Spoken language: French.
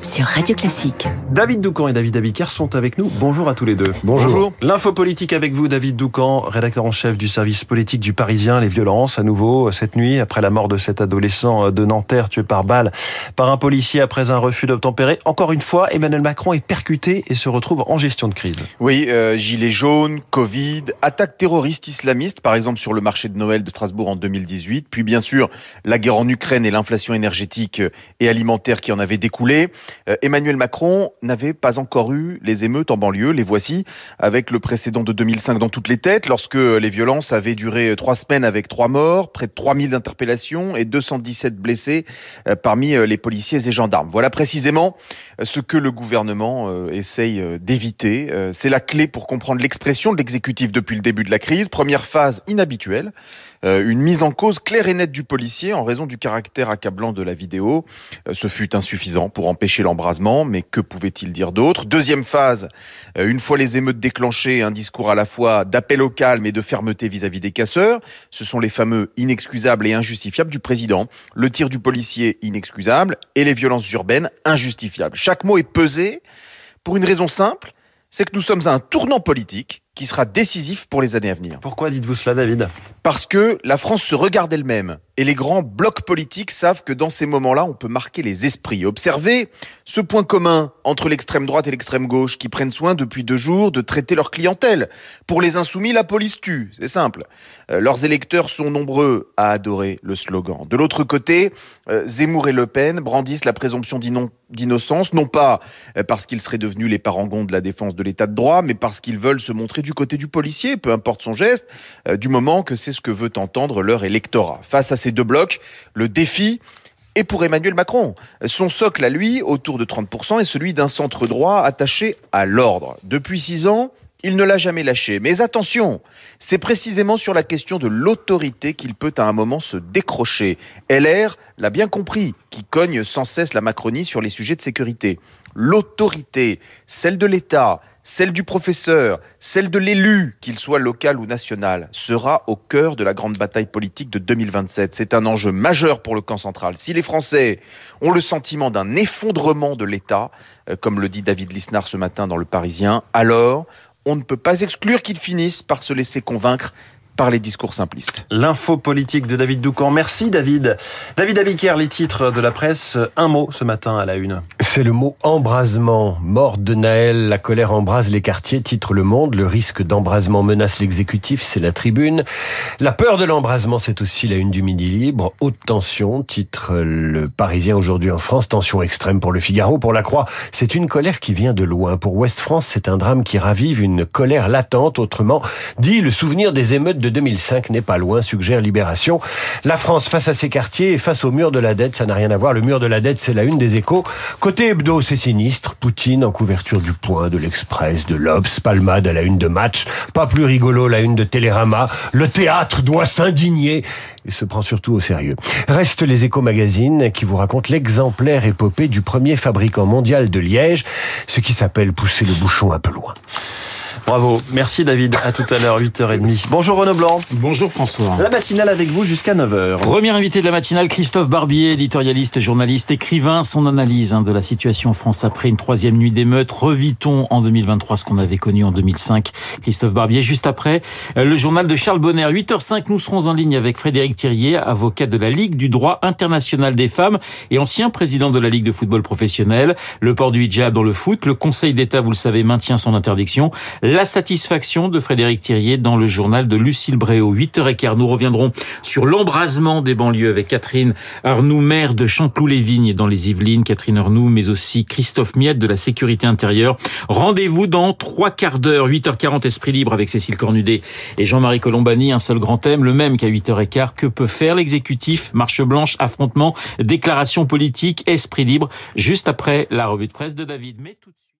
sur Radio Classique. David Doucan et David Abiker sont avec nous. Bonjour à tous les deux. Bonjour. L'info politique avec vous, David Doucan, rédacteur en chef du service politique du Parisien. Les violences, à nouveau, cette nuit, après la mort de cet adolescent de Nanterre tué par balle par un policier après un refus d'obtempérer. Encore une fois, Emmanuel Macron est percuté et se retrouve en gestion de crise. Oui, euh, gilets jaunes, Covid, attaques terroristes islamistes, par exemple sur le marché de Noël de Strasbourg en 2018, puis bien sûr la guerre en Ukraine et l'inflation énergétique et alimentaire qui en avait découlé. Euh, Emmanuel Macron n'avait pas encore eu les émeutes en banlieue. Les voici avec le précédent de 2005 dans toutes les têtes, lorsque les violences avaient duré trois semaines avec trois morts, près de 3000 interpellations et 217 blessés euh, parmi euh, les policiers et gendarmes. Voilà précisément ce que le gouvernement essaye d'éviter. C'est la clé pour comprendre l'expression de l'exécutif depuis le début de la crise. Première phase inhabituelle, une mise en cause claire et nette du policier en raison du caractère accablant de la vidéo. Ce fut insuffisant pour empêcher l'embrasement, mais que pouvait-il dire d'autre? Deuxième phase, euh, une fois les émeutes déclenchées, un discours à la fois d'appel au calme et de fermeté vis-à-vis des casseurs. Ce sont les fameux inexcusables et injustifiables du président. Le tir du policier inexcusable et les violences urbaines injustifiables. Chaque mot est pesé pour une raison simple, c'est que nous sommes à un tournant politique qui sera décisif pour les années à venir. Pourquoi dites-vous cela, David? Parce que la France se regarde elle-même et les grands blocs politiques savent que dans ces moments-là, on peut marquer les esprits. Observez ce point commun entre l'extrême droite et l'extrême gauche qui prennent soin depuis deux jours de traiter leur clientèle. Pour les insoumis, la police tue, c'est simple. Euh, leurs électeurs sont nombreux à adorer le slogan. De l'autre côté, euh, Zemmour et Le Pen brandissent la présomption d'innocence, non pas euh, parce qu'ils seraient devenus les parangons de la défense de l'état de droit, mais parce qu'ils veulent se montrer du côté du policier, peu importe son geste, du moment que c'est ce que veut entendre leur électorat. Face à ces deux blocs, le défi est pour Emmanuel Macron. Son socle à lui, autour de 30%, est celui d'un centre droit attaché à l'ordre. Depuis six ans, il ne l'a jamais lâché. Mais attention, c'est précisément sur la question de l'autorité qu'il peut à un moment se décrocher. LR l'a bien compris, qui cogne sans cesse la Macronie sur les sujets de sécurité. L'autorité, celle de l'État, celle du professeur, celle de l'élu, qu'il soit local ou national, sera au cœur de la grande bataille politique de 2027. C'est un enjeu majeur pour le camp central. Si les Français ont le sentiment d'un effondrement de l'État, euh, comme le dit David Lisnard ce matin dans Le Parisien, alors on ne peut pas exclure qu'ils finissent par se laisser convaincre par les discours simplistes. L'info politique de David Doucan. Merci David. David Abiker, les titres de la presse. Un mot ce matin à la une. C'est le mot embrasement. Mort de Naël, la colère embrase les quartiers, titre Le Monde. Le risque d'embrasement menace l'exécutif, c'est la tribune. La peur de l'embrasement, c'est aussi la une du Midi Libre. Haute tension, titre Le Parisien aujourd'hui en France. Tension extrême pour le Figaro, pour la Croix. C'est une colère qui vient de loin. Pour Ouest France, c'est un drame qui ravive une colère latente. Autrement dit, le souvenir des émeutes de 2005 n'est pas loin, suggère Libération. La France face à ses quartiers et face au mur de la dette, ça n'a rien à voir. Le mur de la dette, c'est la une des échos. Côté hebdo, c'est sinistre. Poutine en couverture du Point, de l'Express, de l'Obs, Palmade à la une de match. Pas plus rigolo, la une de Télérama. Le théâtre doit s'indigner et se prend surtout au sérieux. Reste les échos magazines qui vous racontent l'exemplaire épopée du premier fabricant mondial de Liège, ce qui s'appelle pousser le bouchon un peu loin. Bravo. Merci David. À tout à l'heure, 8h30. Bonjour Renaud Blanc. Bonjour François. La matinale avec vous jusqu'à 9h. Premier invité de la matinale, Christophe Barbier, éditorialiste, journaliste, écrivain. Son analyse hein, de la situation en France après une troisième nuit d'émeute. Revitons en 2023 ce qu'on avait connu en 2005. Christophe Barbier, juste après euh, le journal de Charles Bonner. 8h05, nous serons en ligne avec Frédéric Thirier, avocat de la Ligue du droit international des femmes et ancien président de la Ligue de football professionnel. Le port du hijab dans le foot. Le Conseil d'État, vous le savez, maintient son interdiction. La satisfaction de Frédéric Thirier dans le journal de Lucille Bréau. 8h15, nous reviendrons sur l'embrasement des banlieues avec Catherine Arnoux, maire de Chanteloup-les-Vignes dans les Yvelines. Catherine Arnoux, mais aussi Christophe Miette de la sécurité intérieure. Rendez-vous dans trois quarts d'heure, 8h40, Esprit Libre avec Cécile Cornudet et Jean-Marie Colombani. Un seul grand thème, le même qu'à 8h15. Que peut faire l'exécutif? Marche blanche, affrontement, déclaration politique, Esprit Libre, juste après la revue de presse de David.